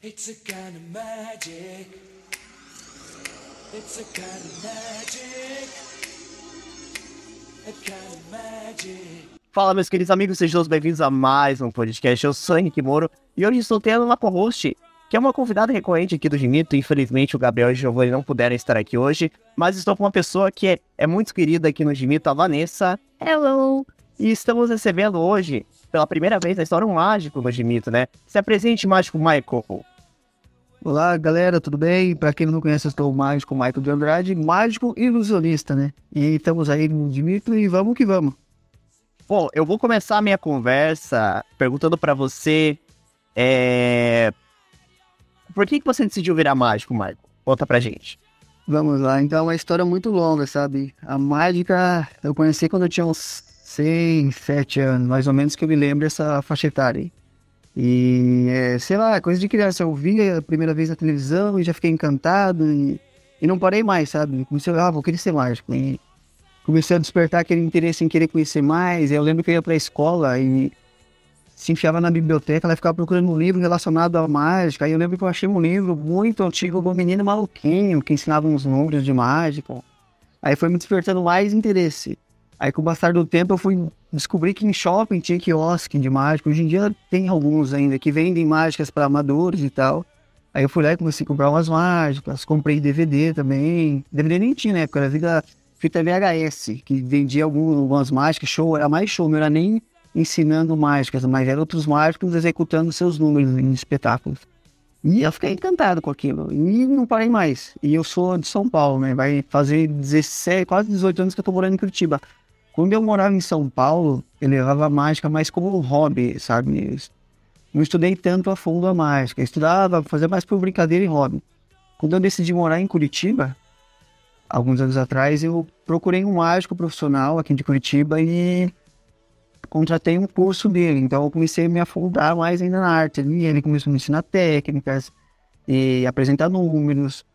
It's a kind of magic. It's a kind of magic. A kind of magic. Fala, meus queridos amigos, sejam todos bem-vindos a mais um podcast. Eu sou Henrique Moro e hoje estou tendo uma co-host, que é uma convidada recorrente aqui do Ginito. Infelizmente, o Gabriel e o Giovanni não puderam estar aqui hoje, mas estou com uma pessoa que é, é muito querida aqui no Ginito, a Vanessa. Hello! E estamos recebendo hoje, pela primeira vez na história, um mágico no Ginito, né? Se apresente, mágico Michael. Olá, galera, tudo bem? Para quem não conhece, eu sou o mágico Michael de Andrade, mágico ilusionista, né? E estamos aí no Dimitri e vamos que vamos. Bom, eu vou começar a minha conversa perguntando pra você, é... Por que, que você decidiu virar mágico, Michael? Conta pra gente. Vamos lá, então é uma história muito longa, sabe? A mágica eu conheci quando eu tinha uns 6, 7 anos, mais ou menos que eu me lembro essa faixa etária. E, é, sei lá, coisa de criança, eu vi a primeira vez na televisão e já fiquei encantado e, e não parei mais, sabe? Comecei a, ah, vou querer ser mágico. E comecei a despertar aquele interesse em querer conhecer mais. Eu lembro que eu ia pra escola e se enfiava na biblioteca, ela ficava procurando um livro relacionado à mágica. Aí eu lembro que eu achei um livro muito antigo do menino maluquinho, que ensinava uns números de mágica. Aí foi me despertando mais interesse. Aí com o passar do tempo eu fui descobrir que em shopping tinha quiosque de mágica. Hoje em dia tem alguns ainda que vendem mágicas para amadores e tal. Aí eu fui lá e comecei a comprar umas mágicas, comprei DVD também. DVD nem tinha na época, era vida, fita VHS, que vendia algumas mágicas, show, era mais show, não era nem ensinando mágicas, mas eram outros mágicos executando seus números em espetáculos. E eu fiquei encantado com aquilo. E não parei mais. E eu sou de São Paulo, né? Vai fazer 17, quase 18 anos que eu tô morando em Curitiba. Quando eu morava em São Paulo, eu levava a mágica mais como um hobby, sabe? Não estudei tanto a fundo a mágica. Eu estudava, fazia mais por brincadeira e hobby. Quando eu decidi morar em Curitiba, alguns anos atrás, eu procurei um mágico profissional aqui de Curitiba e contratei um curso dele. Então eu comecei a me afundar mais ainda na arte. E ele começou a me ensinar técnicas e apresentar números.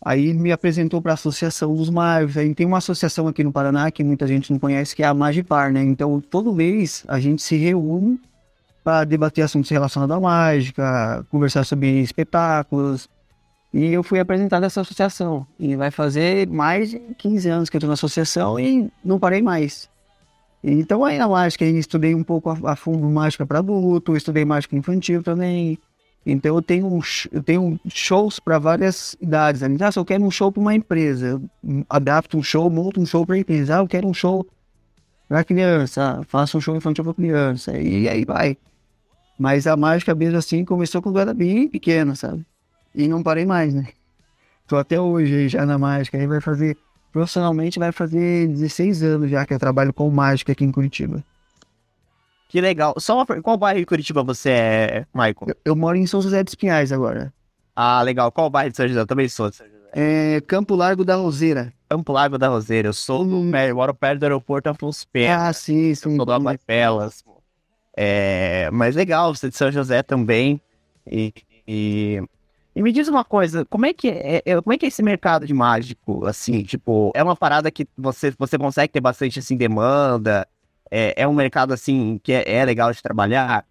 Aí me apresentou para a Associação dos Magos. Aí tem uma associação aqui no Paraná que muita gente não conhece, que é a Magipar, né? Então todo mês a gente se reúne para debater assuntos relacionados à mágica, conversar sobre espetáculos. E eu fui apresentado essa associação. E vai fazer mais de 15 anos que eu estou na associação e não parei mais. Então aí na mágica eu estudei um pouco a, a fundo mágica para adulto, estudei mágica infantil também. Então eu tenho, eu tenho shows para várias idades. Né? Ah, se eu quero um show para uma empresa, adapto um show, monto um show para empresa. Ah, eu quero um show para criança, faço um show infantil para criança. E aí vai. Mas a mágica mesmo assim começou quando eu era bem pequeno, sabe? E não parei mais, né? Tô até hoje já na mágica. Aí vai fazer, profissionalmente vai fazer 16 anos já que eu trabalho com mágica aqui em Curitiba. Que legal. Só uma... Qual bairro de Curitiba você é, Michael? Eu, eu, moro em São José dos Pinhais agora. Ah, legal. Qual bairro de São José? Eu também sou de São José. É Campo Largo da Roseira. Campo Largo da Roseira. Eu sou hum. eu moro perto do aeroporto Afonso Pena. Ah, sim. Sou do Pelas. É, mas legal, você é de São José também. E, e, e, me diz uma coisa, como é que é, é, como é que é esse mercado de mágico, assim, tipo, é uma parada que você, você consegue ter bastante, assim, demanda? É, é um mercado, assim, que é, é legal de trabalhar?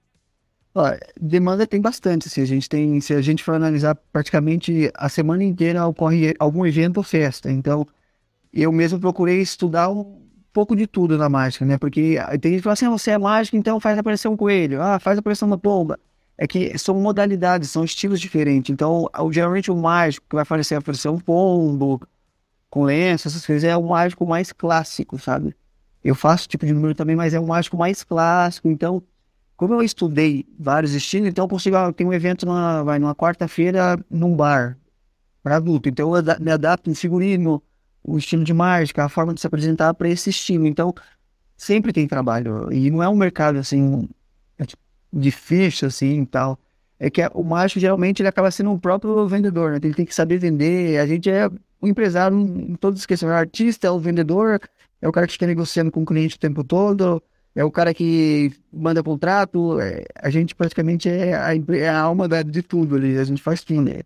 Ó, demanda tem bastante, assim, a gente tem, se a gente for analisar praticamente a semana inteira ocorre algum evento ou festa, então eu mesmo procurei estudar um pouco de tudo na mágica, né, porque tem gente que fala assim, ah, você é mágico, então faz aparecer um coelho, ah, faz aparecer uma pomba, é que são modalidades, são estilos diferentes, então geralmente o mágico que vai aparecer, aparecer um pombo, com lenço, essas coisas, é o mágico mais clássico, sabe? Eu faço tipo de número também, mas é um mágico mais clássico, então como eu estudei vários estilos, então eu consigo. Ah, tem um evento na, vai, numa quarta-feira num bar para adulto. Então eu me adapto no figurino, o estilo de mágica, a forma de se apresentar para esse estilo. Então sempre tem trabalho. E não é um mercado assim é, tipo, difícil assim e tal. É que o mágico geralmente ele acaba sendo o próprio vendedor, né? Ele tem que saber vender. A gente é o empresário em todas as questões. O artista é o vendedor, é o cara que está negociando com o cliente o tempo todo é o cara que manda contrato, é, a gente praticamente é a, é a alma da, de tudo ali, a gente faz tudo. Né?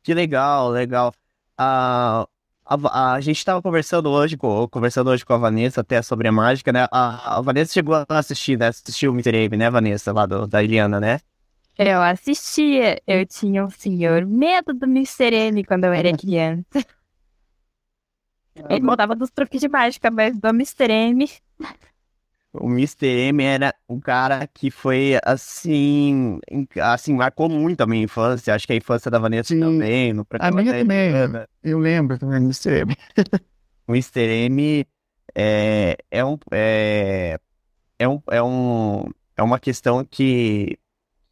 Que legal, legal. a, a, gente estava conversando hoje com, conversando hoje com a Vanessa até sobre a mágica, né? A, a Vanessa chegou a assistir, né? Assistiu o Mr. Abe, né, Vanessa, lá do, da Iliana, né? Eu assistia. Eu tinha um senhor medo do Mr. M quando eu era criança. Ele contava dos truques de mágica, mas do Mr. M. O Mr. M era um cara que foi assim, assim, marcou muito a minha infância. Acho que a infância da Vanessa Sim. também, no A minha também, eu lembro também do Mr. M. O Mr. M é, é um é, é um é um é uma questão que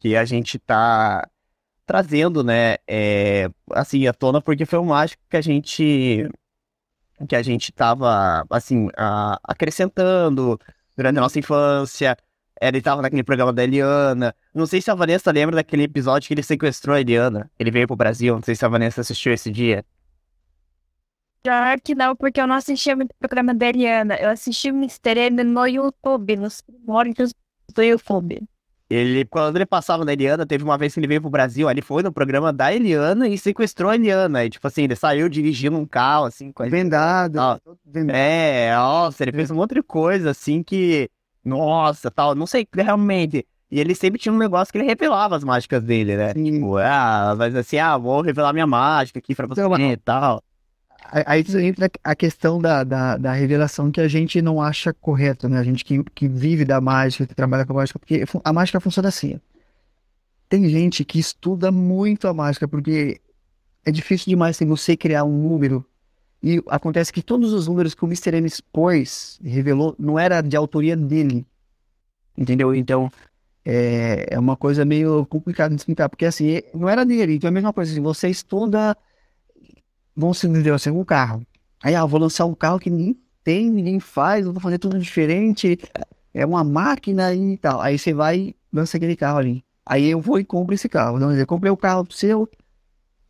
que a gente tá trazendo, né, é, assim, à tona porque foi um mágico que a gente que a gente tava assim a- acrescentando durante a nossa infância. Ele tava naquele programa da Eliana. Não sei se a Vanessa lembra daquele episódio que ele sequestrou a Eliana. Ele veio pro Brasil. Não sei se a Vanessa assistiu esse dia. Pior que não, porque eu não assistia muito o programa da Eliana. Eu assisti o Mr. M no YouTube, nos primórdios do YouTube. Ele, quando ele passava na Eliana, teve uma vez que ele veio pro Brasil, ele foi no programa da Eliana e sequestrou a Eliana. E, tipo assim, ele saiu dirigindo um carro, assim, com a Vendado. Ah. vendado. É, nossa, ele fez um monte de coisa, assim, que... Nossa, tal, não sei, realmente. E ele sempre tinha um negócio que ele revelava as mágicas dele, né? Sim. Tipo, ah, mas assim, ah, vou revelar minha mágica aqui pra você Então, e tal. Aí entra a questão da, da, da revelação que a gente não acha correto, né? A gente que, que vive da mágica, que trabalha com a mágica, porque a mágica funciona assim. Tem gente que estuda muito a mágica, porque é difícil demais assim, você criar um número. E acontece que todos os números que o Mr. M expôs, revelou, não era de autoria dele. Entendeu? Então, é, é uma coisa meio complicada de explicar, porque assim, não era dele. Então é a mesma coisa, assim, você estuda vamos se dizer assim, um carro. Aí, ah, vou lançar um carro que ninguém tem, ninguém faz, vou fazer tudo diferente, é uma máquina e tal. Aí você vai e lança aquele carro ali. Aí eu vou e compro esse carro. Não, eu comprei o carro seu,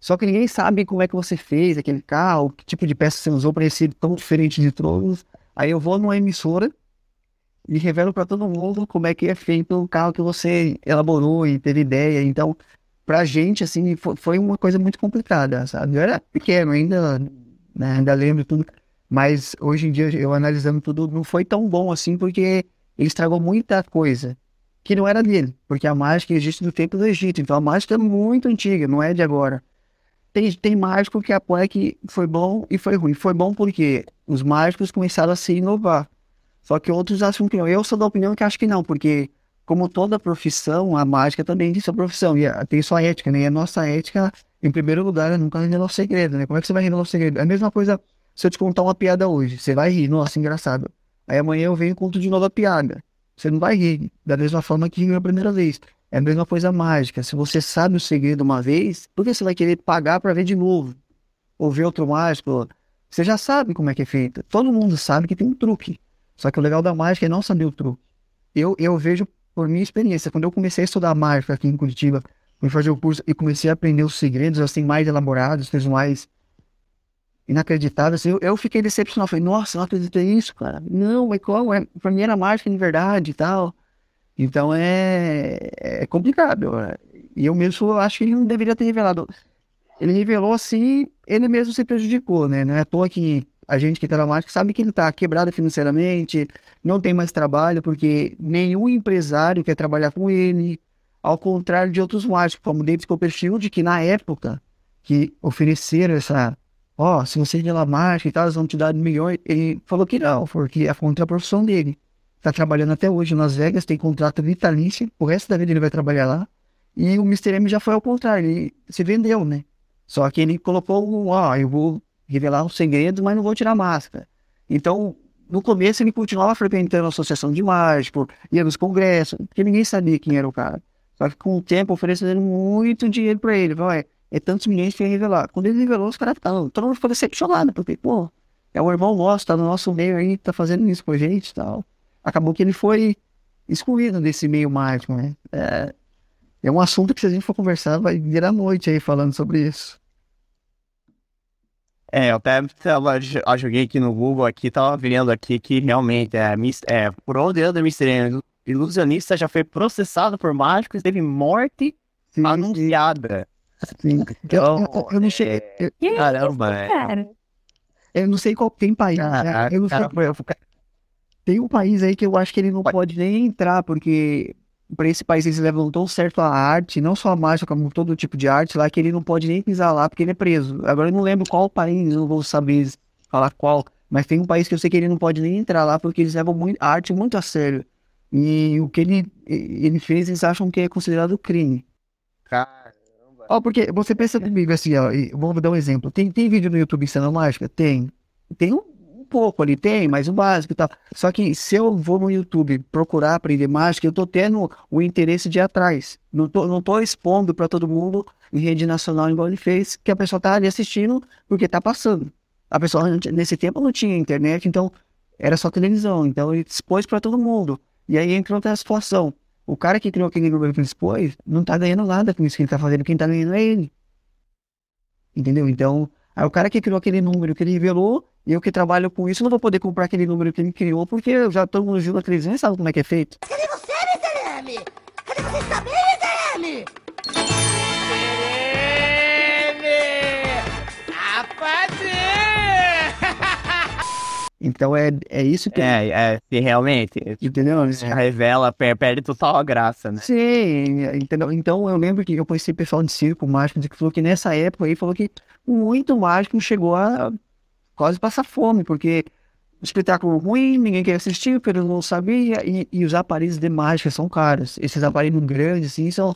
só que ninguém sabe como é que você fez aquele carro, que tipo de peça você usou para ele ser tão diferente de todos. Aí eu vou numa emissora e revelo para todo mundo como é que é feito o carro que você elaborou e teve ideia. Então, pra gente, assim, fo- foi uma coisa muito complicada, sabe? Eu era pequeno ainda, né, ainda lembro tudo, mas hoje em dia, eu analisando tudo, não foi tão bom assim, porque ele estragou muita coisa que não era dele, porque a mágica existe do tempo do Egito, então a mágica é muito antiga, não é de agora. Tem, tem mágico que apoia que foi bom e foi ruim. Foi bom porque os mágicos começaram a se inovar. Só que outros acham que não. Eu sou da opinião que acho que não, porque como toda profissão, a mágica também tem sua profissão, e tem sua ética, né? E a nossa ética, em primeiro lugar, é nunca revelar o segredo, né? Como é que você vai revelar o segredo? É a mesma coisa se eu te contar uma piada hoje. Você vai rir, nossa, engraçado. Aí amanhã eu venho e conto de novo a piada. Você não vai rir, da mesma forma que riu a primeira vez. É a mesma coisa mágica. Se você sabe o segredo uma vez, por que você vai querer pagar para ver de novo? Ou ver outro mágico? Você já sabe como é que é feito. Todo mundo sabe que tem um truque. Só que o legal da mágica é não saber o truque. Eu, eu vejo por minha experiência. Quando eu comecei a estudar mágica aqui em Curitiba, fui fazer o curso e comecei a aprender os segredos assim mais elaborados, coisas mais inacreditáveis, eu, eu fiquei decepcionado. Falei, nossa, não acreditei nisso, cara. Não, mas qual? É, pra mim era mágica de verdade e tal. Então é, é complicado. E eu mesmo acho que ele não deveria ter revelado. Ele revelou assim, ele mesmo se prejudicou, né? Não é à toa que a gente que tá na mágica sabe que ele tá quebrado financeiramente, não tem mais trabalho, porque nenhum empresário quer trabalhar com ele. Ao contrário de outros mágicos, como David Copperfield, que na época que ofereceram essa, ó, se você revelar mágica e tal, eles vão te dar milhões, ele falou que não, porque é contra a profissão dele. Tá trabalhando até hoje em Las Vegas, tem contrato vitalício, o resto da vida ele vai trabalhar lá. E o Mr. M já foi ao contrário, ele se vendeu, né? Só que ele colocou, ó, eu vou revelar um segredo, mas não vou tirar máscara. Então, no começo ele continuava frequentando a associação de mágico, ia nos congressos, porque ninguém sabia quem era o cara. Só que com o tempo oferecendo muito dinheiro pra ele. Falou, é, tantos milhões que ia revelar. Quando ele revelou, os caras ficaram, todo mundo ficou decepcionado, porque, pô, é o irmão nosso, tá no nosso meio aí, tá fazendo isso com a gente e tal. Acabou que ele foi excluído desse meio mágico, né? É, é um assunto que se a gente for conversar, vai virar noite aí falando sobre isso. É, eu até tava, eu joguei aqui no Google aqui, tava vendo aqui que realmente é, é por onde anda Mr. Ilusionista já foi processado por mágicos, teve morte Sim, anunciada. sim. Eu, eu, eu não sei, eu, Que Caramba, isso, é. cara? eu não sei qual tem país. né? Eu não sei Cara, foi- foi- Tem um país aí que eu acho que ele não Pode. pode nem entrar, porque para esse país eles levam tão certo a arte, não só a mágica, como todo tipo de arte lá, que ele não pode nem pisar lá porque ele é preso. Agora eu não lembro qual país, não vou saber falar qual, mas tem um país que eu sei que ele não pode nem entrar lá porque eles levam muito, a arte muito a sério. E o que ele, ele fez, eles acham que é considerado crime. Caramba. Ó, porque você pensa comigo assim, ó, e vamos dar um exemplo. Tem, tem vídeo no YouTube ensinando mágica? Tem. Tem um pouco ali, tem, mas o básico e tal. Só que se eu vou no YouTube procurar aprender mágica, eu tô tendo o interesse de ir atrás. Não tô, não tô expondo para todo mundo em rede nacional igual ele fez, que a pessoa tá ali assistindo porque tá passando. A pessoa nesse tempo não tinha internet, então era só televisão. Então ele expôs para todo mundo. E aí entra outra situação. O cara que criou aquele número que expôs não tá ganhando nada com isso que ele tá fazendo. Quem tá ganhando é ele. Entendeu? Então, aí o cara que criou aquele número que ele revelou, eu que trabalho com isso, não vou poder comprar aquele número que ele criou, porque eu já todo mundo viu na e sabe como é que é feito. Cadê você, Mr. M? Cadê você também, Mr. M? Então é, é isso que. É, é, se realmente. Entendeu? Já revela, per- perde total a graça, né? Sim, entendeu? Então eu lembro que eu conheci pessoal de circo mágico que falou que nessa época aí falou que muito mágico chegou a quase passar fome, porque espetáculo ruim, ninguém queria assistir, porque não sabia, e, e os aparelhos de mágica são caros. Esses aparelhos grandes, assim, são.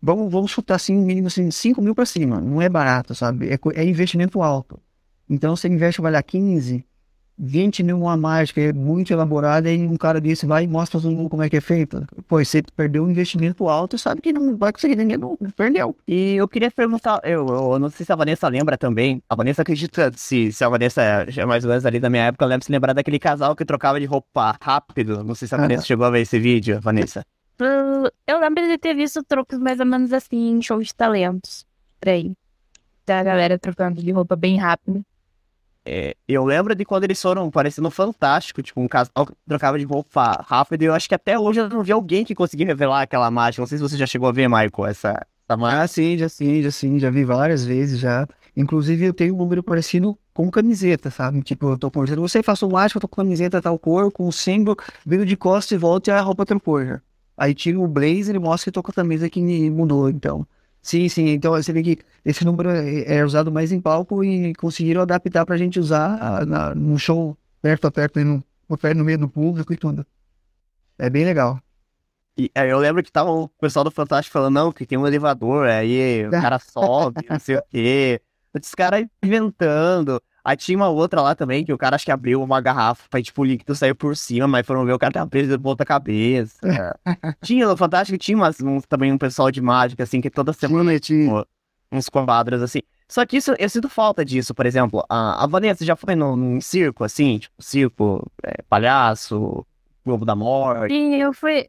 Vamos, vamos chutar assim, mínimo assim, 5 mil pra cima. Não é barato, sabe? É, é investimento alto. Então você investe, vai lá, 15, 20 mil mágica, é muito elaborada, e um cara desse vai e mostra pra todo mundo como é que é feito. Pô, você perdeu um investimento alto, sabe que não vai conseguir ninguém, não perdeu. E eu queria perguntar, eu, eu não sei se a Vanessa lembra também. A Vanessa acredita, se, se a Vanessa é mais ou menos ali da minha época, lembra se lembrar daquele casal que trocava de roupa rápido. Não sei se a. Vanessa chegou a ver esse vídeo, Vanessa. Eu- Eu lembro de ter visto trocos mais ou menos assim em shows de talentos. Por aí. Da galera trocando de roupa bem rápido. É, eu lembro de quando eles foram parecendo fantástico, tipo, um casal que trocava de roupa rápido. E eu acho que até hoje eu não vi alguém que conseguiu revelar aquela mágica. Não sei se você já chegou a ver, Michael, essa, essa mágica. Ah, sim, já sim, já sim, já vi várias vezes já. Inclusive eu tenho um número parecido com camiseta, sabe? Tipo, eu tô conversando, você faça um mágico, eu tô com camiseta tal cor, com o símbolo, viro de costas e volta e a roupa trocou já. Aí tira o blazer e mostra que tô com a camisa que mudou, então. Sim, sim, então você vê que esse número é, é usado mais em palco e conseguiram adaptar pra gente usar ah, na, num show perto a perto, no, no meio do público e tudo. É bem legal. E aí eu lembro que tava o pessoal do Fantástico falando, não, que tem um elevador, aí o cara sobe, não sei o quê. Esses caras inventando. Aí tinha uma outra lá também, que o cara acho que abriu uma garrafa, aí tipo o líquido saiu por cima, mas foram ver o cara tava preso de ponta cabeça. tinha no Fantástico, tinha umas, um- também um pessoal de mágica, assim, que toda semana Tinha, uns quadros, assim. Só que isso, eu sinto falta disso, por exemplo. A, a Vanessa já foi num, num circo, assim, tipo, circo, é, palhaço, Globo da Morte. E eu fui.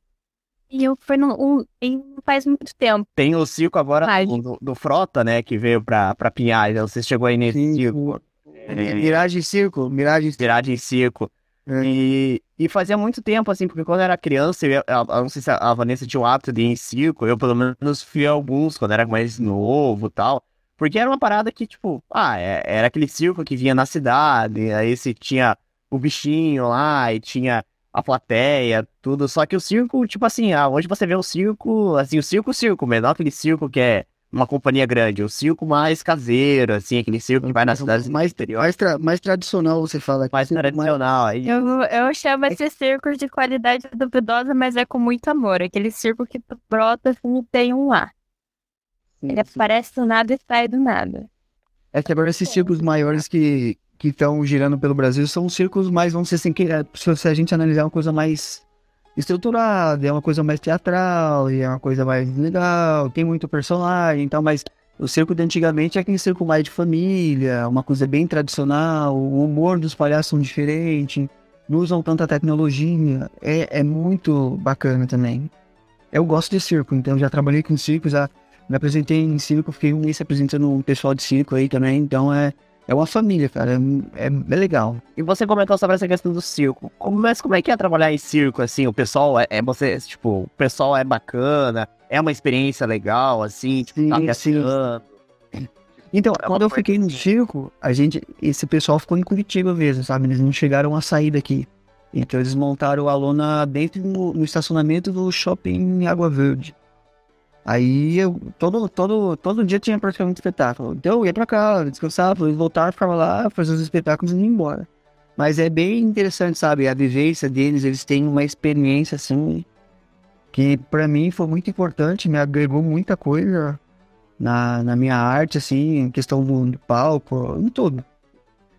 E eu fui no, um, em faz muito tempo. Tem o circo agora do, do Frota, né, que veio pra, pra Pinhais. Você chegou aí nesse Sim, circo. É, Miragem Circo, Miragem Viragem em circo. É. E, e fazia muito tempo, assim, porque quando eu era criança, eu, eu, eu não sei se a, a Vanessa tinha o hábito de ir em circo, eu pelo menos fui a alguns quando era mais novo e tal. Porque era uma parada que, tipo, ah, é- era aquele circo que vinha na cidade, aí você tinha o bichinho lá e tinha a plateia, tudo. Só que o circo, tipo assim, ah, hoje você vê o circo, assim, o circo, circo, mesmo, não aquele circo que é uma companhia grande, o circo mais caseiro, assim, aquele circo que vai nas cidades mais, exterior, mais, tra- mais tradicional, você fala. mais tradicional. Aí, Eu, eu chamo esse circo de qualidade duvidosa, mas é com muito amor. Aquele circo que brota assim e tem um ar. Ele aparece do nada e sai do nada. É que agora esses circos maiores que que estão girando pelo Brasil são circos mais, vamos dizer assim, que é, se a gente analisar uma coisa mais estruturada, é uma coisa mais teatral, e é uma coisa mais legal, tem muito personagem e tal, mas o circo de antigamente é aquele circo mais de família, uma coisa bem tradicional, o humor dos palhaços são diferente, não usam tanta tecnologia, é, é muito bacana também. Eu gosto de circo, então já trabalhei com circo, já me apresentei em circo, fiquei um mês apresentando um pessoal de circo aí também, então é, é uma família, cara, é, é, é legal. E você comentou sobre essa questão do circo. Como, mas como é que é trabalhar em circo, assim? O pessoal é, é você, tipo, o pessoal é bacana, é uma experiência legal, assim, tipo, tá Sim, testando. Então, É quando eu fiquei no assim. circo, a gente, esse pessoal ficou em Curitiba mesmo, sabe? Eles não chegaram a sair daqui. Então eles montaram a lona dentro do no estacionamento do shopping Água Verde. Aí eu, todo, todo, todo dia tinha praticamente espetáculo. Então eu ia pra cá, descansava, eles voltavam, ficava lá, fazia os espetáculos e ia embora. Mas é bem interessante, sabe? A vivência deles, eles têm uma experiência assim que pra mim foi muito importante, me agregou muita coisa na, na minha arte, assim, em questão do, do palco, em tudo.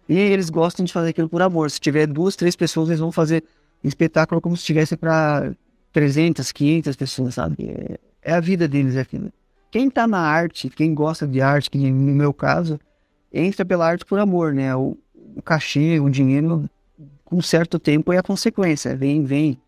E eles gostam de fazer aquilo por amor. Se tiver duas, três pessoas, eles vão fazer espetáculo como se tivesse para 300, 500 pessoas, sabe? É, é a vida deles, é aquilo. Quem tá na arte, quem gosta de arte, que no meu caso, entra pela arte por amor, né? O, o cachê, o dinheiro, com certo tempo é a consequência. Vem, vem.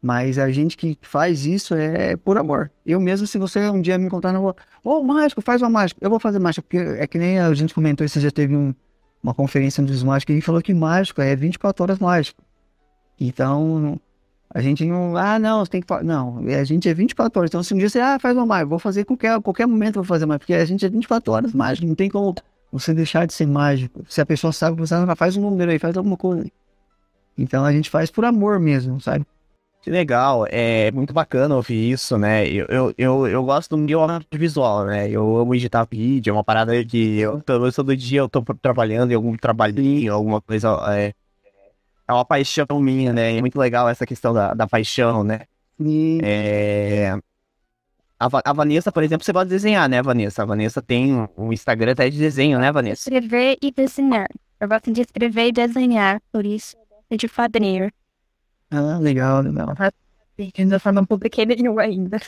Mas a gente que faz isso é por amor. Eu mesmo, se você um dia me contar na rua, ô, mágico, faz uma mágica. Eu vou fazer mágica, porque é que nem a gente comentou, você já teve um, uma conferência dos mágicos e falou que mágico é 24 horas mágico. Então, a gente não, ah, não, você tem que. Não, a gente é 24 horas. Então, se um dia você, ah, faz uma mágica, vou fazer qualquer, qualquer momento, vou fazer mais, porque a gente é 24 horas mágico, não tem como você deixar de ser mágico. Se a pessoa sabe que você não faz um número aí, faz alguma coisa. Então, a gente faz por amor mesmo, sabe? Que legal, é muito bacana ouvir isso, né? Eu, eu, eu, eu gosto do meu audiovisual, né? Eu amo editar vídeo, é uma parada que eu, todo dia eu tô trabalhando em algum trabalhinho, alguma coisa. É, é uma paixão minha, né? É muito legal essa questão da, da paixão, né? E É, a, a Vanessa, por exemplo, você pode desenhar, né, Vanessa? A Vanessa tem um- Instagram até de desenho, né, Vanessa? Escrever e desenhar. Eu gosto de escrever e desenhar, por isso eu gosto de quadrinho. ah, legal, legal. Da forma não publiquei nenhum ainda.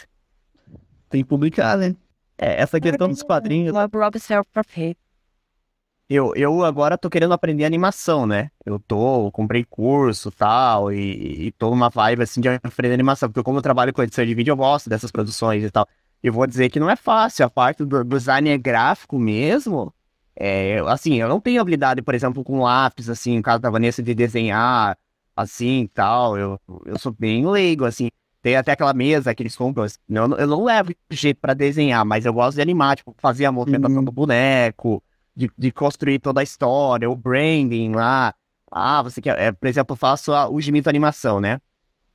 Tem que publicar, né? É, essa questão dos quadrinhos. Uma Rob Self-Profit. Eu, eu agora tô querendo aprender animação, né? Eu tô, comprei curso tal, e, e tô numa vibe assim de aprender animação, porque como eu trabalho com edição de vídeo, eu gosto dessas produções e tal. E vou dizer que não é fácil, a parte do, design gráfico mesmo. É, assim, eu não tenho habilidade, por exemplo, com lápis, assim, no caso da Vanessa, de desenhar assim e tal. Eu, eu sou bem leigo, assim. Tem até aquela mesa que eles compram. assim, Eu, não- eu não levo jeito pra desenhar, mas eu gosto de animar, tipo, fazer a movimentação Uhum. do boneco de, de construir toda a história, o branding lá. Ah, você quer, é, por exemplo, eu faço a- o Gimito Animação, né?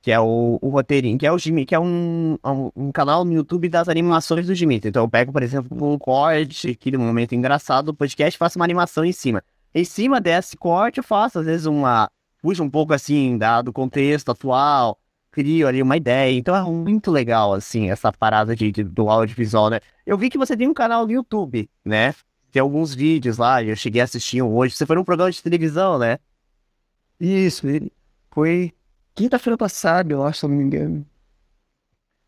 Que é o, o roteirinho, que é o Gimito, que é um, um, um canal no YouTube das animações do Gimito. Então eu pego, por exemplo, um corte aqui no momento engraçado do podcast faço uma animação em cima. Em cima desse corte eu faço, às vezes, uma. Puxo um pouco assim, do contexto atual, crio ali uma ideia. Então é muito legal, assim, essa parada de, de- do audiovisual, né? Eu vi que você tem um canal no YouTube, né? Tem alguns vídeos lá, eu cheguei a assistir um hoje. Você foi num programa de televisão, né? Isso, foi quinta-feira passada, eu acho, se eu não me engano.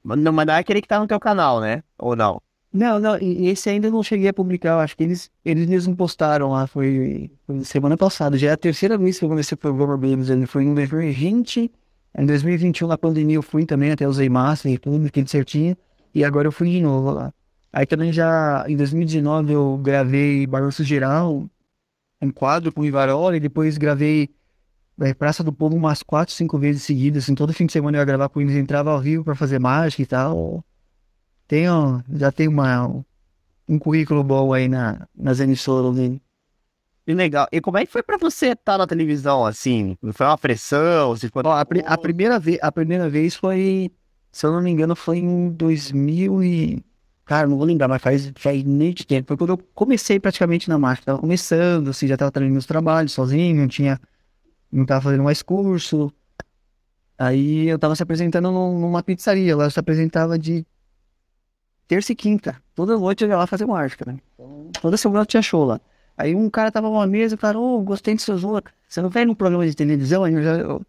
Mas não, mas não é aquele que tá no teu canal, né? Ou não? Não, não, esse ainda não cheguei a publicar, eu acho que eles, eles mesmos postaram lá, foi, foi semana passada, já é a terceira vez que eu comecei o programa deles, ele foi em 2020, em 2021 na pandemia eu fui também, até usei máscara e tudo, tudo certinho, e agora eu fui de novo lá. Aí também já, em 2019 eu gravei Balanço Geral, um quadro com o Ivarola, e depois gravei é, Praça do Povo umas quatro, cinco vezes seguidas, assim, todo fim de semana eu ia gravar com eles, entrava ao Rio pra fazer mágica e tal. Tenho, já tem uma, um currículo bom aí na, nas emissoras dele. Que legal. E como é que foi pra você estar na televisão, assim? Foi uma pressão? Você ficou... A, a primeira vez, a primeira vez foi, se eu não me engano, foi em 2000 e... Cara, não vou lembrar, mas faz, faz nem de tempo. Foi quando eu comecei praticamente na máquina. Tava começando, assim, já tava trazendo meus trabalhos sozinho, não tinha... Não tava fazendo mais curso. Aí eu tava se apresentando num- numa pizzaria. Lá eu se apresentava de terça e quinta. Toda noite eu ia lá fazer mágica, né? Toda semana tinha show lá. Aí um cara tava numa mesa e falou, ô, gostei de seus voos. Você não vem num programa de televisão? Aí eu já... eu-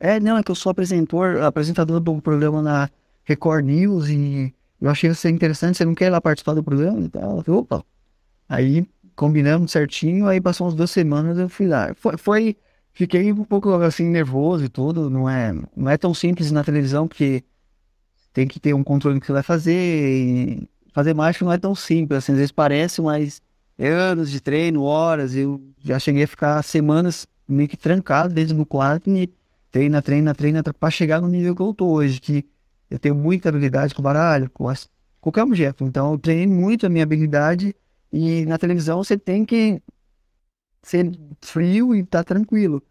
É, não, é que eu sou apresentador, apresentador do programa na Record News e eu achei você interessante, você não quer ir lá participar do programa e tal? Opa. Aí combinamos certinho, aí passou umas duas semanas eu fui lá. Foi, foi- fiquei um pouco assim nervoso e tudo, não é, não é tão simples na televisão, porque tem que ter um controle do que você vai fazer fazer mágica não é tão simples, assim, às vezes parece, mas é anos de treino, horas, eu já cheguei a ficar semanas meio que trancado dentro do quarto e treina, treina, treina, pra chegar no nível que eu tô hoje, que eu tenho muita habilidade com baralho, com as- qualquer objeto. Então, eu treinei muito a minha habilidade e na televisão você tem que ser frio e tá tranquilo.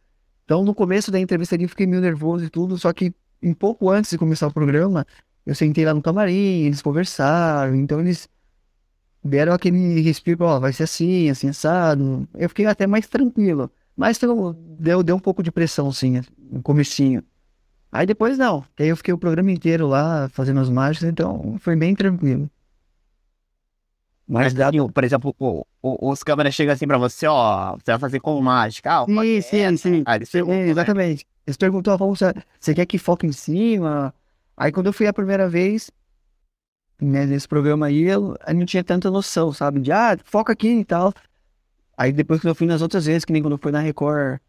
Então, no começo da entrevista ali, eu fiquei meio nervoso e tudo, só que um pouco antes de começar o programa, eu sentei lá no camarim, eles conversaram, então eles deram aquele respiro, ó, vai ser assim, assim, assado. Eu fiquei até mais tranquilo. Mas deu, deu um pouco de pressão, sim, no comecinho. Aí depois não. Aí eu fiquei o programa inteiro lá, fazendo as mágicas, então foi bem tranquilo. Mas, assim, por exemplo, o- o- os câmeras chegam assim pra você, ó, você vai fazer com mágica. Ah, Sim, sim, sim. Ah, eles perguntam, É, né? exatamente. Eles perguntou, ah, vamos, você quer que foque em cima? Aí quando eu fui a primeira vez, né, nesse programa aí, eu, eu não tinha tanta noção, sabe? De, ah, foca aqui e tal. Aí depois que eu fui nas outras vezes, que nem quando eu fui na Record,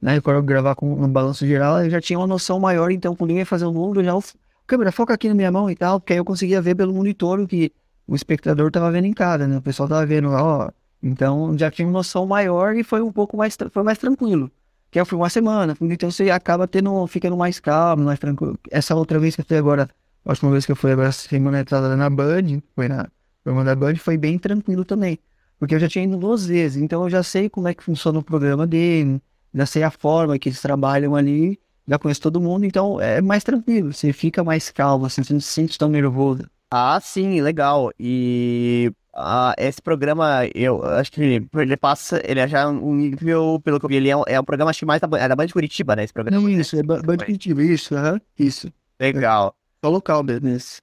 na eu gravar com no Balanço Geral, eu já tinha uma noção maior, então quando eu ia fazer o número, já, "Ô, câmera, foca aqui na minha mão e tal, porque aí eu conseguia ver pelo monitor o que o espectador tava vendo em casa, né? O pessoal tava vendo lá, ó. Então já tinha uma noção maior e foi um pouco mais, foi mais tranquilo. Que eu fui uma semana, então você acaba tendo, ficando mais calmo, mais tranquilo. Essa outra vez que eu fui agora, a última vez que eu fui agora semana na Band, foi na programa da Band, foi bem tranquilo também. Porque eu já tinha ido duas vezes, então eu já sei como é que funciona o programa dele, já sei a forma que eles trabalham ali, já conheço todo mundo, então é mais tranquilo, você fica mais calmo, assim, você não se sente tão nervoso. Ah, sim, legal. E ah, esse programa, eu acho que ele, ele passa, ele é já um nível, pelo que eu vi, ele é, um- é um programa, acho que mais da, é da Band Curitiba, né? Esse programa. Não, isso, é Ba- Band Curitiba, isso, aham, isso. Legal. Só local mesmo, esse.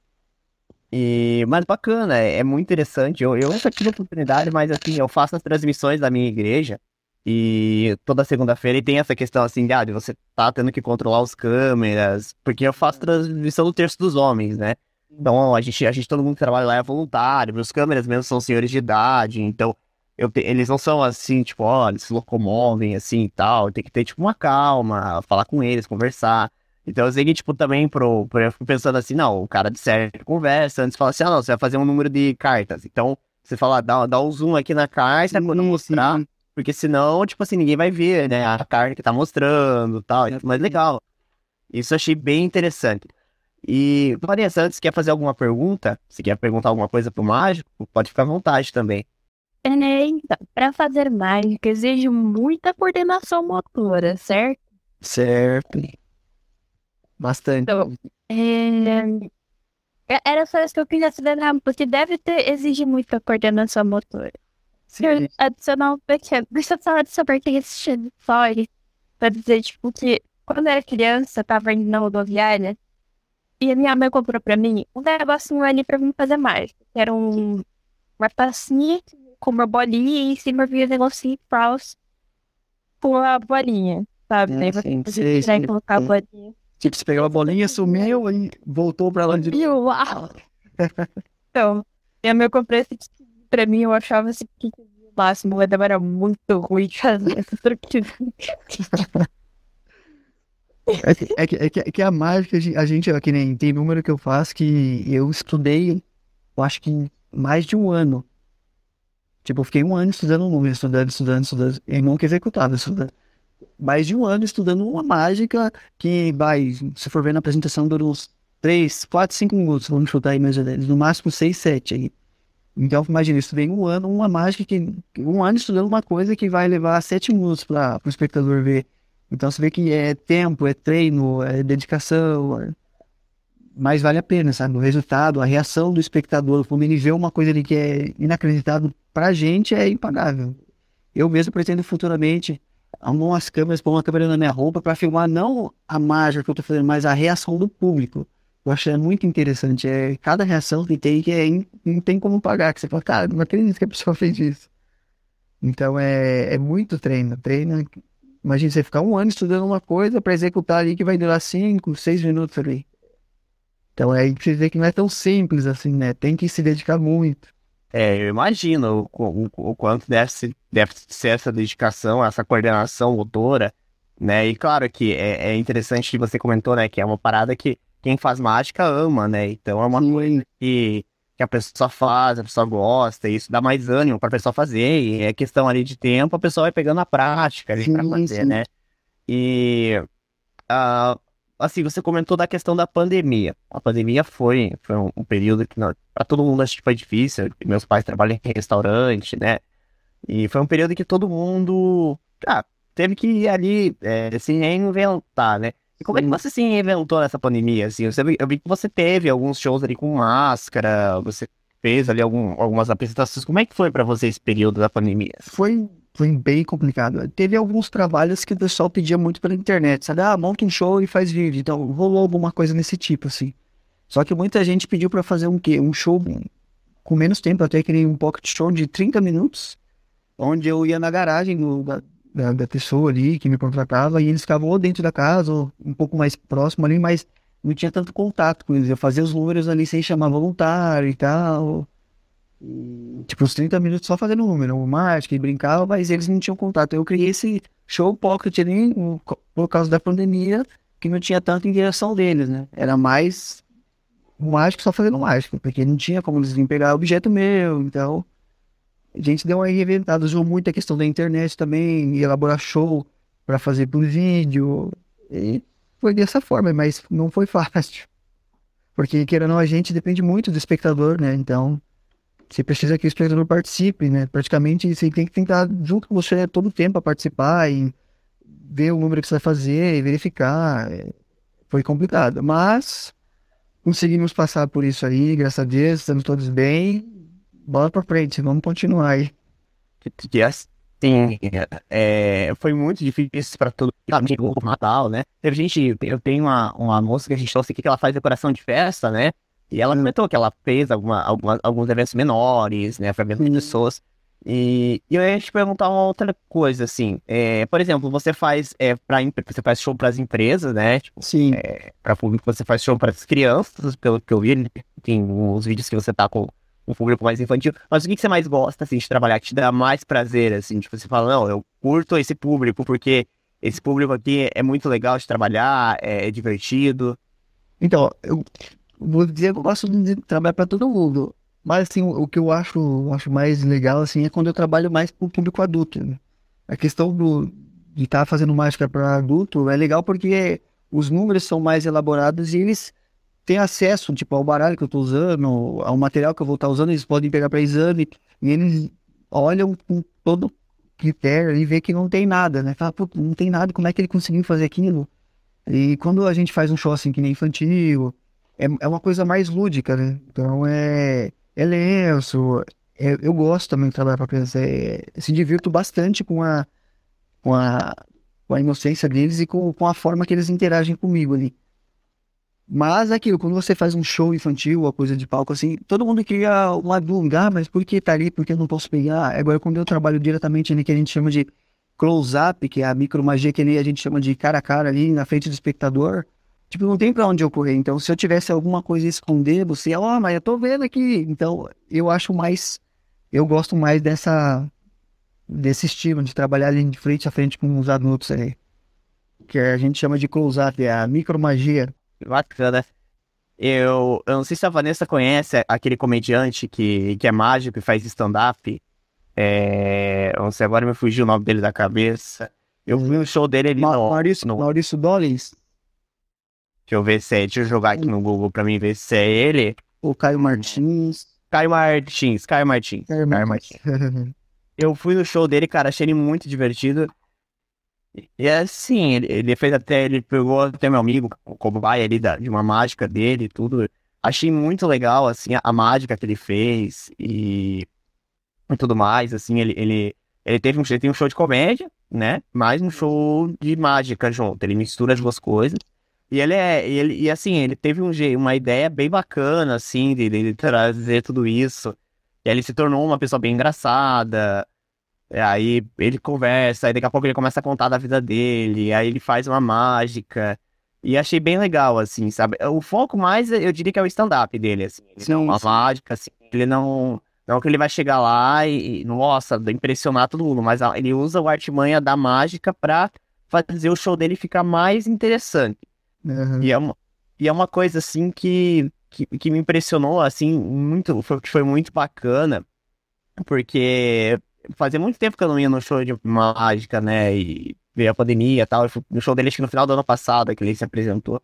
E, mas bacana, é, é muito interessante. Eu, eu nunca tive a oportunidade, mas assim, eu faço as transmissões da minha igreja e toda segunda-feira e tem essa questão assim, de, ah, de você tá tendo que controlar os câmeras, porque eu faço transmissão do terço dos homens, né? Então a gente, a gente, todo mundo que trabalha lá é voluntário, meus câmeras mesmo são senhores de idade, então eu eles não são assim, tipo, ó, eles se locomovem assim e tal, tem que ter tipo uma calma, falar com eles, conversar. Então eu sei que, tipo, também pro, pro- eu fico pensando assim, não, o cara de série conversa, antes fala assim, ah, não, você vai fazer um número de cartas. Então, você fala, dá, dá um zoom aqui na carta quando mostrar, sim. Porque senão, tipo assim, ninguém vai ver, né, a carta que tá mostrando e tal, mas legal. Isso eu achei bem interessante. E, Vanessa, antes, quer fazer alguma pergunta? Se quer perguntar alguma coisa pro mágico, pode ficar à vontade também. É, então, para fazer mágica exige muita coordenação motora, certo? Certo. Bastante. Então, É, Era só isso que eu queria né? porque deve ter, exige muita coordenação motora. Quero adicionar um pequeno. Deixa eu falar de saber que esse story pra dizer, tipo, que quando eu era criança, tava indo na rodoviária e a minha mãe comprou pra mim um negocinho ali pra mim fazer mágica. Que era um, uma tacinha com uma bolinha e em cima vinha um negocinho falso com a bolinha, sabe? Aí você sim, tirar e sei. colocar a Sim. bolinha. Tipo, você pegou a bolinha, sumiu e voltou pra lá de uau! Então, minha mãe comprou esse pra mim, eu achava esse kit o máximo, mas era muito ruim de fazer. É que, é que, é que, é que a mágica, a gente- a gente, ó, que nem tem número que eu faço que eu estudei, eu acho que mais de um ano. Tipo, eu fiquei um ano estudando número, estudando, estudando, estudando, e nunca executava, estudando. Mais de um ano estudando uma mágica que vai, se for ver na apresentação, dura uns 3, 4, 5 minutos, vamos chutar aí mais ou menos, no máximo 6, 7 aí. Então, imagina, eu estudei um ano, uma mágica que. Um ano estudando uma coisa que vai levar 7 minutos para o espectador ver. Então você vê que é tempo, é treino, é dedicação, é- mas vale a pena, sabe? O resultado, a reação do espectador, quando ele vê uma coisa ali que é inacreditável pra gente, é impagável. Eu mesmo pretendo futuramente arrumar umas câmeras, pôr uma câmera na minha roupa pra filmar não a mágica que eu tô fazendo, mas a reação do público. Eu acho é muito interessante. É cada reação que tem que é, não tem como pagar. Que você fala, cara, não acredito que a pessoa fez isso. Então é, é muito treino. Treino. Imagina você ficar um ano estudando uma coisa para executar ali que vai durar cinco, seis minutos ali. Então é aí que você vê que não é tão simples assim, né? Tem que se dedicar muito. É, eu imagino o, o, o quanto deve, se- deve ser essa dedicação, essa coordenação motora, né? E claro que é, é interessante que você comentou, né? Que é uma parada que quem faz mágica ama, né? Então é uma coisa que, que a pessoa faz, a pessoa gosta, e isso dá mais ânimo pra pessoa fazer, e é questão ali de tempo, a pessoa vai pegando a prática ali Sim, fazer, sim. né? E ah, assim, você comentou da questão da pandemia. A pandemia foi, foi um, um período que para todo mundo acho que foi difícil. Meus pais trabalham em restaurante, né? E foi um período que todo mundo, ah, teve que ir ali é, se reinventar, né? E como é que você se reinventou nessa pandemia, assim? Você, eu vi que você teve alguns shows ali com máscara, você fez ali algum, algumas apresentações. Como é que foi para você esse período da pandemia? Foi, foi bem complicado. Teve alguns trabalhos que o pessoal pedia muito pela internet, sabe? Ah, monta um show e faz vídeo. Então, rolou alguma coisa nesse tipo, assim. Só que muita gente pediu para fazer um quê? Um show com menos tempo. Eu até criei um pocket show de 30 minutos, onde eu ia na garagem do, da, da, pessoa ali que me contratava e eles ficavam ou dentro da casa ou um pouco mais próximo ali, mas não tinha tanto contato com eles. Eu fazia os números ali sem chamar voluntário e tal. Tipo, uns 30 minutos só fazendo número, o mágica e brincava, mas eles não tinham contato. Eu criei esse show pocket ali por causa da pandemia, que não tinha tanta interação deles, né? Era mais o mágico só fazendo mágico, porque não tinha como eles virem pegar objeto meu, então a gente deu uma reinventada, usou muito a questão da internet também, elaborar show para fazer por vídeo, e foi dessa forma, mas não foi fácil. Porque, querendo ou não, a gente depende muito do espectador, né? Então, você precisa que o espectador participe, né? Praticamente, você tem que tentar junto com você todo o tempo a participar e ver o número que você vai fazer e verificar. É, foi complicado, mas conseguimos passar por isso aí, graças a Deus, estamos todos bem. Bola pra frente, vamos continuar aí. Sim, é, foi muito difícil para todo mundo, Natal, né? Teve gente, eu tenho uma, uma moça que a gente trouxe aqui que ela faz decoração de festa, né? E ela comentou que ela fez alguma, alguma alguns eventos menores, né? Para menos pessoas. E, e, eu ia te perguntar uma outra coisa, assim. É, por exemplo, você faz é, para você faz show para as empresas, né? Tipo, Sim. É, para público você faz show para as crianças, pelo que eu vi, tem uns vídeos que você tá com um público mais infantil. Mas o que, você mais gosta, assim, de trabalhar, que te dá mais prazer, assim? Tipo, você fala, não, eu curto esse público porque esse público aqui é muito legal de trabalhar, é, é divertido. Então, eu vou dizer que eu gosto de trabalhar para todo mundo. Mas, assim, o que eu acho, acho mais legal, assim, é quando eu trabalho mais com o público adulto. Né? A questão do, de estar tá fazendo mágica para adulto é legal porque os números são mais elaborados e eles têm acesso, tipo, ao baralho que eu estou usando, ao material que eu vou estar tá usando, eles podem pegar para exame e eles olham com todo critério e vê que não tem nada, né? Fala, pô, não tem nada, como é que ele conseguiu fazer aquilo? E quando a gente faz um show assim que nem infantil, é, é uma coisa mais lúdica, né? Então é é lenço. É, eu gosto também de trabalhar para criança. É, se divirto bastante com a, com a, com a inocência deles e com, com a forma que eles interagem comigo ali. Mas aquilo, quando você faz um show infantil, uma coisa de palco assim, todo mundo cria uma dúvida, ah, mas por que tá ali, por que eu não posso pegar? Agora, quando eu trabalho diretamente ali, que a gente chama de close-up, que é a micromagia que a gente chama de cara a cara ali na frente do espectador, tipo, não tem para onde eu correr. Então, se eu tivesse alguma coisa a esconder, você, ó, oh, mas eu tô vendo aqui. Então, eu acho mais, eu gosto mais dessa, desse estilo de trabalhar ali de frente a frente com os adultos aí. Que a gente chama de close-up, é a micromagia. Bacana. Eu, eu não sei se a Vanessa conhece aquele comediante que, que é mágico e faz stand-up. É, não sei, agora me fugiu o nome dele da cabeça. Eu vi um show dele ali Ma no, Maurício, no... Maurício Dollins. Deixa eu ver se é. Deixa eu jogar aqui no Google pra mim ver se é ele. O Caio Martins. Caio Martins, Caio Martins. Caio, Caio Martins. eu fui no show dele, cara, achei ele muito divertido. E assim, ele, ele fez até, ele pegou até meu amigo, o cobaia ali da, de uma mágica dele e tudo. Achei muito legal, assim, a, a mágica que ele fez e, e tudo mais, assim, ele, ele, ele teve um, ele tem um show de comédia, né? Mais um show de mágica junto. Ele mistura as duas coisas. E ele é, ele, e assim, ele teve um, uma ideia bem bacana, assim, de, de trazer tudo isso. E ele se tornou uma pessoa bem engraçada. Aí ele conversa, aí daqui a pouco ele começa a contar da vida dele, aí ele faz uma mágica. E achei bem legal, assim, sabe? O foco mais, eu diria que é o stand-up dele, assim. Sim, é uma sim. mágica, assim, ele não... Não que ele vai chegar lá e, nossa, impressionar todo mundo, mas ele usa o artimanha da mágica pra fazer o show dele ficar mais interessante. Uhum. E, é uma, e é uma coisa, assim, que, que, que me impressionou, assim, muito, foi, foi muito bacana, porque fazia muito tempo que eu não ia no show de mágica, né, e veio a pandemia e tal, no show dele acho que no final do ano passado, que ele se apresentou.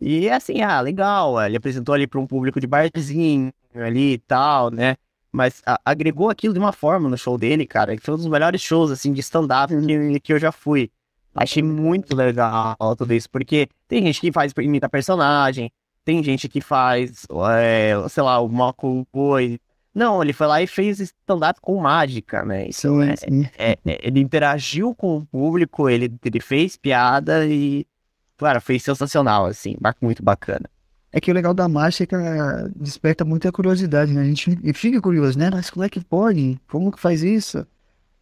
E assim, ah, legal, ele apresentou ali para um público de barzinho ali e tal, né? mas a- agregou aquilo de uma forma no show dele, cara. que Foi um dos melhores shows, assim, de stand-up que, que eu já fui. Achei muito legal tudo isso, porque tem gente que faz imita personagem, tem gente que faz, é, sei lá, Marco Boi. Não, ele foi lá e fez stand-up com mágica, né? Então, Sim, é, sim. é, é, ele interagiu com o público, ele, ele fez piada e, claro, foi sensacional, assim, muito bacana. É que o legal da mágica é que desperta muita curiosidade, né? A gente e fica curioso, né? Mas como é que pode? Como que faz isso?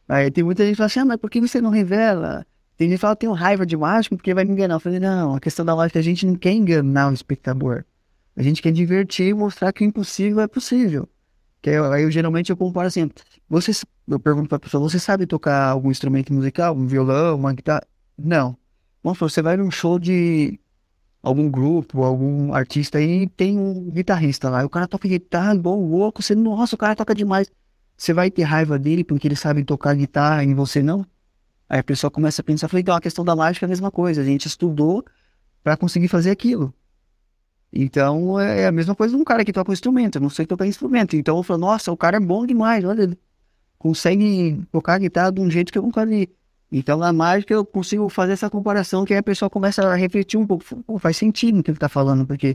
Aí tem muita gente que fala assim, ah, mas por que você não revela? Tem gente que fala, tenho raiva de mágico porque vai me enganar. Eu falei, não, a questão da mágica, a gente não quer enganar o espectador. A gente quer divertir e mostrar que o impossível é possível. Que eu- aí eu geralmente eu comparo assim, você, eu pergunto pra pessoa, você sabe tocar algum instrumento musical? Um violão, uma guitarra? Não. Você vai num show de algum grupo, algum artista aí, tem um guitarrista lá, e o cara toca guitarra igual louco, você, nossa, o cara toca demais. Você vai ter raiva dele porque ele sabe tocar guitarra e você não? Aí a pessoa começa a pensar, falei, então a questão da mágica é a mesma coisa, a gente estudou para conseguir fazer aquilo. Então é a mesma coisa de um cara que toca um instrumento, eu não sei tocar instrumento. Então eu falo, nossa, o cara é bom demais, olha, ele consegue tocar guitarra de um jeito que eu nunca vi. Então na mágica eu consigo fazer essa comparação que aí a pessoa começa a refletir um pouco, Pô, faz sentido o que ele tá falando, porque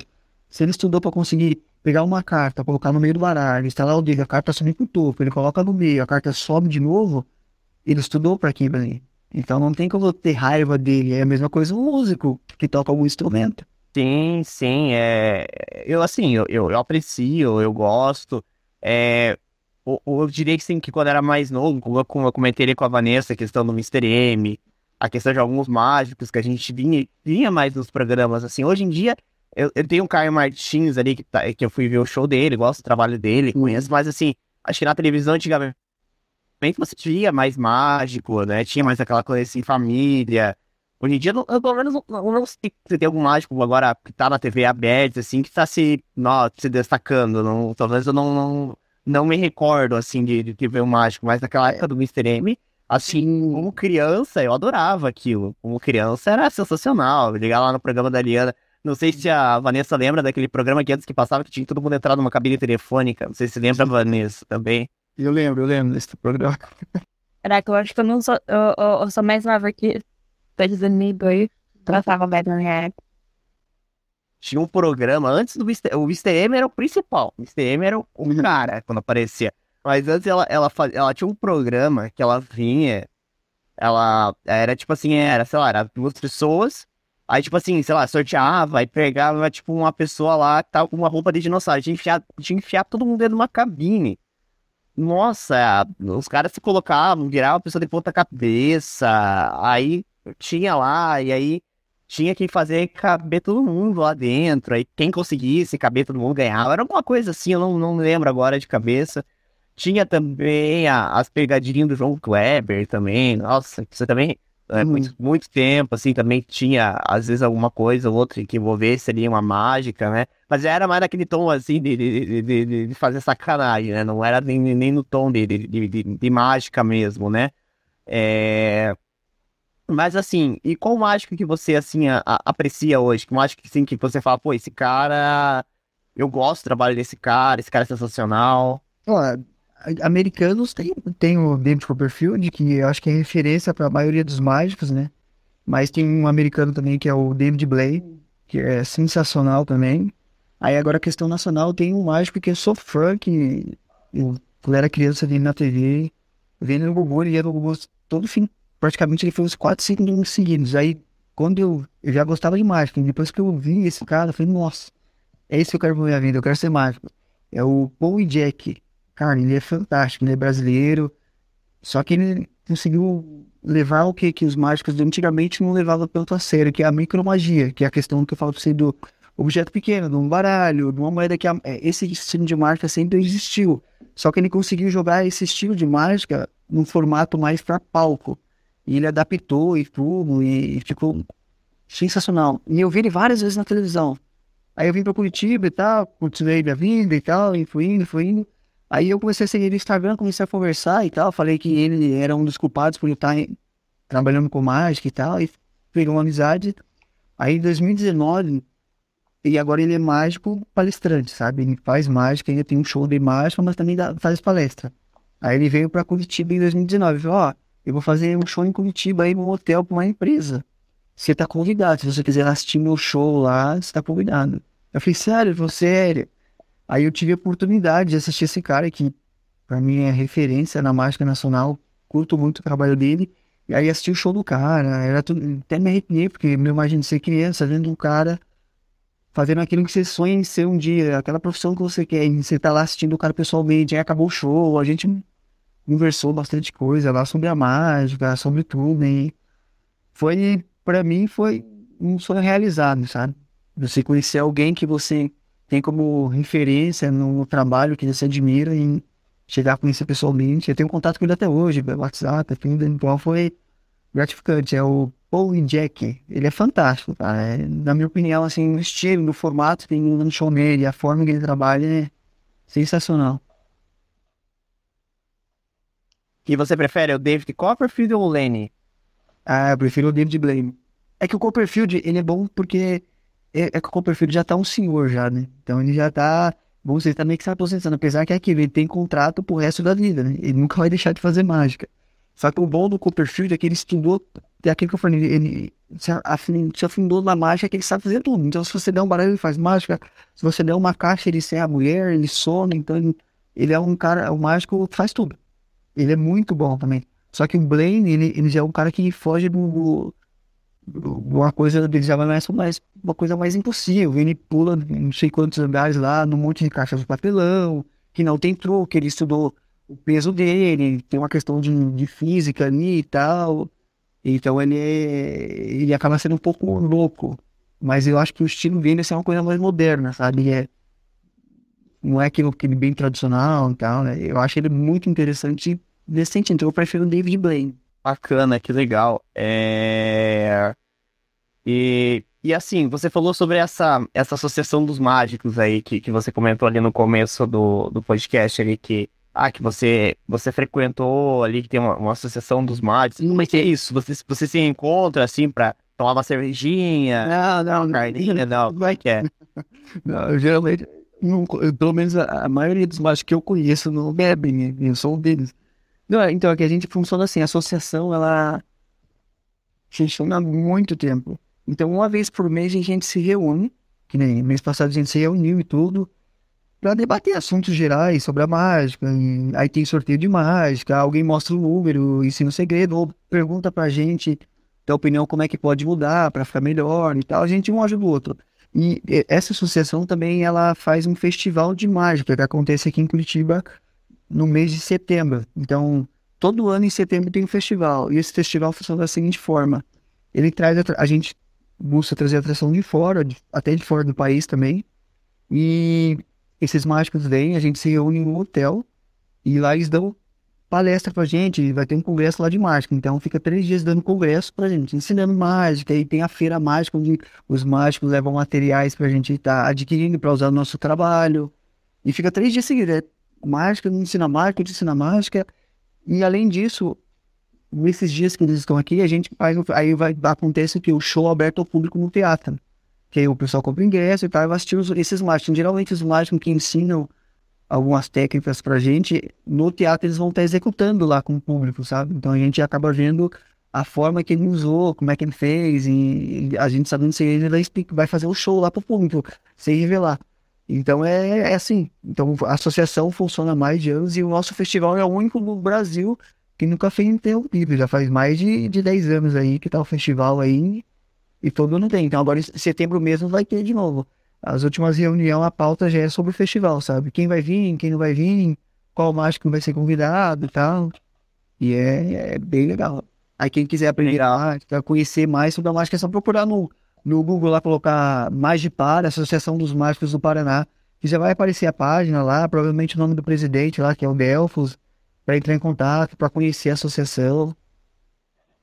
se ele estudou para conseguir pegar uma carta, colocar no meio do baralho, instalar o dedo, a carta sobe pro topo, ele coloca no meio, a carta sobe de novo, ele estudou para aquilo ali. Então não tem como eu ter raiva dele, é a mesma coisa um músico que toca algum instrumento. Sim, sim, é, eu assim, eu, eu, eu aprecio, eu gosto, é, eu, eu diria que sim, que quando era mais novo, como eu, comentei com a Vanessa, a questão do Mr. M, a questão de alguns mágicos que a gente vinha, vinha mais nos programas, assim, hoje em dia, eu, eu tenho o Caio Martins ali, que, tá, que eu fui ver o show dele, gosto do trabalho dele, conheço, mas assim, acho que na televisão antigamente você tinha mais mágico, né, tinha mais aquela coisa assim, família, Hoje em dia, eu, pelo menos, não, eu não sei se tem algum mágico agora que tá na TV aberta, assim, que tá se, nó, se destacando. Não, talvez eu não, não, não me recordo, assim, de, de, ver um mágico, mas naquela época do Mr. M, assim, como criança, eu adorava aquilo. Como criança, era sensacional. Ligar lá no programa da Liana. Não sei se a Vanessa lembra daquele programa que antes que passava que tinha todo mundo entrar numa cabine telefônica. Não sei se lembra, Vanessa, também. Eu lembro, eu lembro desse programa. Caraca, eu acho que eu não sou. Eu, eu, eu sou mais nova que 2002. Passava mais na minha época. tinha um programa antes do Mr. O Mr. M era o principal. O Mr. M era o, o cara quando aparecia. Mas antes ela, ela, faz, ela tinha um programa que ela vinha. Ela era tipo assim, era, sei lá, era duas pessoas. Aí, tipo assim, sei lá, sorteava e pegava, tipo, uma pessoa lá que tava com uma roupa de dinossauro. Tinha que enfiar, tinha que enfiar todo mundo dentro de uma cabine. Nossa, os caras se colocavam, viravam a pessoa de ponta cabeça. Aí tinha lá, e aí tinha que fazer caber todo mundo lá dentro. Aí quem conseguisse caber todo mundo ganhava. Era alguma coisa assim, eu não, não lembro agora de cabeça. Tinha também a- as pegadinhas do João Kleber também. Nossa, isso também é Hum. muito, muito tempo, assim, também tinha, às vezes, alguma coisa ou outra que envolvesse ali uma mágica, né? Mas era mais naquele tom, assim, de, de, de, de- fazer sacanagem, né? Não era nem, nem no tom de, de, de, de- de mágica mesmo, né? É... Mas assim, e qual mágico que você assim a- a- aprecia hoje? Que mágico assim, que você fala, pô, esse cara, eu gosto do trabalho desse cara, esse cara é sensacional. Ó, a- americanos tem, tem o David Copperfield, que eu acho que é referência para a maioria dos mágicos, né? Mas tem um americano também que é o David Blaine, que é sensacional também. Aí agora a questão nacional tem um mágico que eu sou fã, que eu, quando era criança vendo na TV, vendo no Gugu, ele ia no Gugu todo fim, praticamente ele foi uns 4, 5 anos seguidos. Aí quando eu, eu já gostava de mágica, depois que eu vi esse cara, eu falei, nossa, é isso que eu quero pra minha vida, eu quero ser mágico. É o Paul e Jack. Cara, ele é fantástico, ele é brasileiro. Só que ele conseguiu levar o que, que os mágicos antigamente não levavam tanto a sério, que é a micromagia, que é a questão que eu falo pra você do objeto pequeno, de um baralho, de uma moeda que a- é, esse estilo de mágica sempre existiu. Só que ele conseguiu jogar esse estilo de mágica num formato mais para palco. E ele adaptou e tudo, e, ficou sensacional. E eu vi ele várias vezes na televisão. Aí eu vim pra Curitiba e tal, continuei minha vida e tal, e fui indo, fui indo. Aí eu comecei a seguir no Instagram, comecei a conversar e tal. Falei que ele era um dos culpados por eu estar em- trabalhando com mágica e tal. E pegou uma amizade. Aí em 2019, E agora ele é mágico palestrante, sabe? Ele faz mágica, ainda tem um show de mágica, mas também dá, faz palestra. Aí ele veio para Curitiba em 2019 e falou, ó, eu vou fazer um show em Curitiba aí num hotel para uma empresa. Você tá convidado, se você quiser assistir meu show lá, você tá convidado. Eu falei, sério, vou sério. Aí eu tive a oportunidade de assistir esse cara que, para mim, é referência na mágica nacional. Curto muito o trabalho dele. E aí assisti o show do cara, era tudo, até me arrepiei, porque me imagino ser criança, vendo um cara fazendo aquilo que você sonha em ser um dia, aquela profissão que você quer, e você tá lá assistindo o cara pessoalmente, aí acabou o show, a gente conversou bastante coisa lá sobre a mágica, sobre tudo, e foi, para mim, foi um sonho realizado, sabe? Você conhecer alguém que você tem como referência no, trabalho que você admira e chegar a conhecer pessoalmente. Eu tenho contato com ele até hoje, pelo WhatsApp, tudo, então foi gratificante. É o Paul e Jack, ele é fantástico, cara. É, na minha opinião, assim, o estilo, o formato tem no show dele, a forma que ele trabalha é sensacional. E você prefere o David Copperfield ou o Lenny? Ah, eu prefiro o David Blaine. É que o Copperfield, ele é bom porque é, é que o Copperfield já tá um senhor já, né? Então ele já tá, vamos dizer, também que se aposentando, apesar que é aquilo, ele tem contrato pro resto da vida, né? Ele nunca vai deixar de fazer mágica. Só que o bom do Copperfield é que ele estudou, é aquilo que eu falei, ele se, afin, se afundou na mágica que ele sabe fazer tudo. Então, se você der um baralho, ele faz mágica. Se você der uma caixa, ele ser a mulher, ele some. Então, ele, ele é um cara, o mágico faz tudo. Ele é muito bom também. Só que o Blaine, ele, ele já é um cara que foge do, do uma coisa dele já vai mais, mais uma coisa mais impossível. Ele pula não sei quantos andares lá, num monte de caixas de papelão, que não tem truque, ele estudou o peso dele, tem uma questão de, de física ali e tal. Então ele, é, ele acaba sendo um pouco louco. Mas eu acho que o estilo dele é uma coisa mais moderna, sabe? É, não é aquilo, aquele bem tradicional e tal, né? Eu acho ele muito interessante e decente. Então eu prefiro o David Blaine. Bacana, que legal. É... E, e assim, você falou sobre essa, essa associação dos mágicos aí, que, que você comentou ali no começo do, do podcast ali, que ah, que você, você frequentou ali, que tem uma, uma associação dos mágicos. Como é isso? Você, você se encontra assim pra tomar uma cervejinha? Não, não, carninha, não. Como é que é? Não, geralmente, não, pelo menos a, a, maioria dos mágicos que eu conheço não bebem, né? eu sou um deles. Não, então, é que a gente funciona assim, a associação, ela funciona há muito tempo. Então, uma vez por mês a gente se reúne, que nem mês passado a gente se reuniu e tudo, para debater assuntos gerais sobre a mágica. aí tem sorteio de mágica, alguém mostra o número, ensina o segredo, ou pergunta pra gente da opinião como é que pode mudar para ficar melhor e tal. A gente um ajuda o outro. E essa associação também ela faz um festival de mágica que acontece aqui em Curitiba no mês de setembro. Então, todo ano em setembro tem um festival. E esse festival funciona da seguinte forma: ele traz a, gente busca trazer atração de fora, de, até de fora do país também. E esses mágicos vêm, a gente se reúne no hotel e lá eles dão palestra pra gente, vai ter um congresso lá de mágica, então fica três dias dando congresso pra gente, ensinando mágica, e tem a feira mágica onde os mágicos levam materiais pra gente estar tá adquirindo para usar no nosso trabalho, e fica três dias seguidos, é mágica, ensina mágica, ensina mágica, e além disso, nesses dias que eles estão aqui, a gente faz, aí vai, acontece que o show aberto ao público no teatro, que aí o pessoal compra ingresso e tal, e vai assistir os, esses mágicos. Geralmente os mágicos que ensinam algumas técnicas pra gente, no teatro eles vão estar executando lá com o público, sabe? Então a gente acaba vendo a forma que ele usou, como é que ele fez, e, a gente sabendo se ele vai, fazer o um show lá pro público, sem revelar. Então é, é, assim. Então a associação funciona há mais de anos e o nosso festival é o único no Brasil que nunca fez interrompido. Já faz mais de, de 10 anos aí que tá o festival aí e todo ano tem. Então agora em setembro mesmo vai ter de novo. As últimas reuniões, a pauta já é sobre o festival, sabe? Quem vai vir, quem não vai vir, qual mágico vai ser convidado e tal. E é, é bem legal. Aí quem quiser aprender a arte, conhecer mais sobre a mágica, é só procurar no, no Google lá, colocar Magipar, Associação dos Mágicos do Paraná, que já vai aparecer a página lá, provavelmente o nome do presidente lá, que é o Delfos, para entrar em contato, para conhecer a associação.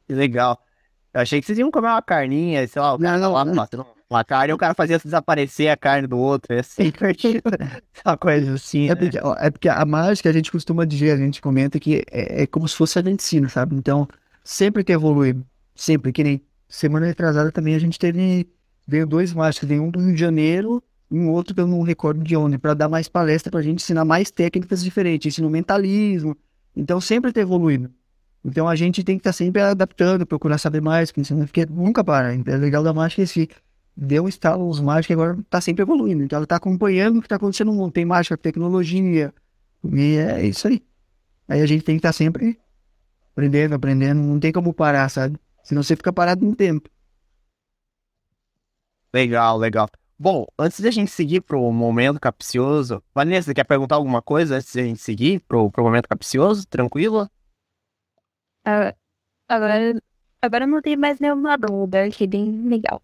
Legal. Eu achei que vocês iam comer uma carninha, sei lá, o cara não, lá não. uma carne e o cara fazia desaparecer a carne do outro. É assim, uma coisa assim. É porque, ó, é porque a mágica a gente costuma dizer, a gente comenta que é, é como se fosse a medicina, sabe? Então, sempre que evolui, sempre, que nem semana retrasada também a gente teve Veio dois mágicos, veio um do Rio de Janeiro e um outro que eu não recordo de onde, para dar mais palestra pra gente ensinar mais técnicas diferentes, ensino mentalismo. Então sempre tá evoluindo. Então a gente tem que estar tá sempre adaptando, procurar saber mais, porque nunca para. É legal da mágica esse deu um estalo os mágicos agora tá sempre evoluindo. Então ela tá acompanhando o que tá acontecendo no mundo. Tem mágica, tecnologia. E é isso aí. Aí a gente tem que estar tá sempre aprendendo, aprendendo. Não tem como parar, sabe? Senão você fica parado no tempo. Legal, legal. Bom, antes da gente seguir pro momento capcioso, Vanessa, quer perguntar alguma coisa antes da gente seguir pro, pro momento capcioso? Tranquilo? Agora, agora não tem mais nenhuma dúvida, achei bem legal.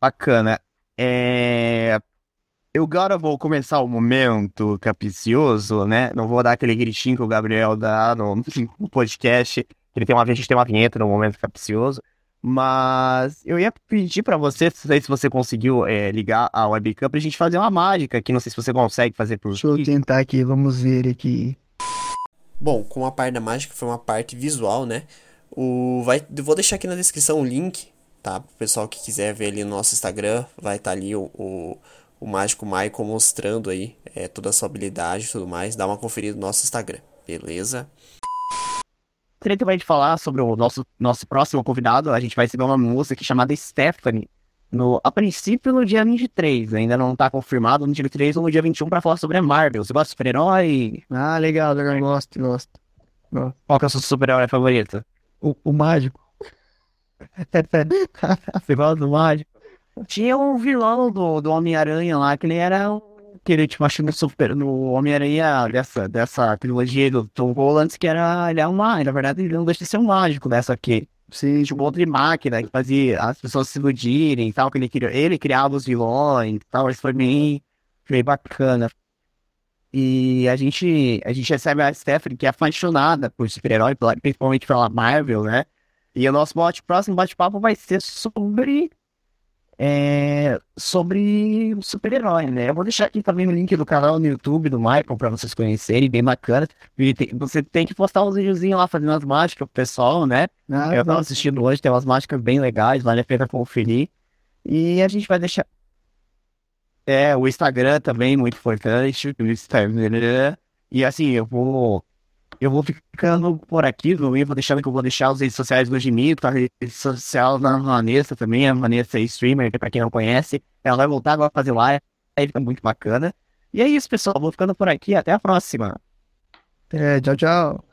Bacana. É... Eu agora vou começar o momento capcioso, né? Não vou dar aquele gritinho que o Gabriel dá no, no podcast. Ele tem uma, a gente tem uma vinheta no momento capcioso. Mas eu ia pedir para você, não sei se você conseguiu é, ligar a webcam pra gente fazer uma mágica aqui. Não sei se você consegue fazer por Deixa eu tentar aqui, vamos ver aqui. Bom, com a parte da mágica foi uma parte visual, né? O vai, vou deixar aqui na descrição o link, tá? Pro pessoal que quiser ver ali no nosso Instagram, vai estar tá ali o, o, o Mágico Michael mostrando aí é, toda a sua habilidade e tudo mais. Dá uma conferida no nosso Instagram, beleza? Queria também falar sobre o nosso, nosso próximo convidado. A gente vai receber uma aqui chamada Stephanie. No, a princípio no dia 23, ainda não tá confirmado no dia 23 ou no dia 21 para falar sobre a Marvel. Você gosta de super-herói? Ah, legal, legal, gosto, gosto. Qual que é o seu super-herói favorito? O, o mágico. Você gosta do mágico? Tinha um vilão do, do Homem-Aranha lá, que ele era um que ele tipo, no super no Homem-Aranha dessa, dessa trilogia do Tom Holland, que era ele é uma, na verdade ele não deixa de ser um mágico dessa aqui. Sim, tipo, outra máquina que fazia as pessoas se iludirem e tal, que ele, criou, ele criava os vilões e tal, isso foi bem, bem bacana. E a gente, a gente recebe a Stephanie, que é apaixonada por super-herói, principalmente pela Marvel, né? E o nosso bate, próximo bate-papo vai ser sobre é, sobre super-herói, né? Eu vou deixar aqui também o link do canal no YouTube do Michael para vocês conhecerem, bem bacana. E tem, você tem que postar uns videozinhos lá fazendo as mágicas pro pessoal, né? Ah, eu tava assistindo hoje, tem umas mágicas bem legais, vale a pena conferir. E a gente vai deixar. É, o Instagram também, muito importante. O Instagram. E assim, eu vou eu vou ficando por aqui, vou deixando que eu vou deixar as redes sociais do Jimito, a rede social da Vanessa também, a Vanessa é streamer, pra quem não conhece. Ela vai voltar agora a fazer live, fica muito bacana. E é isso, pessoal. Vou ficando por aqui. Até a próxima. É, tchau, tchau.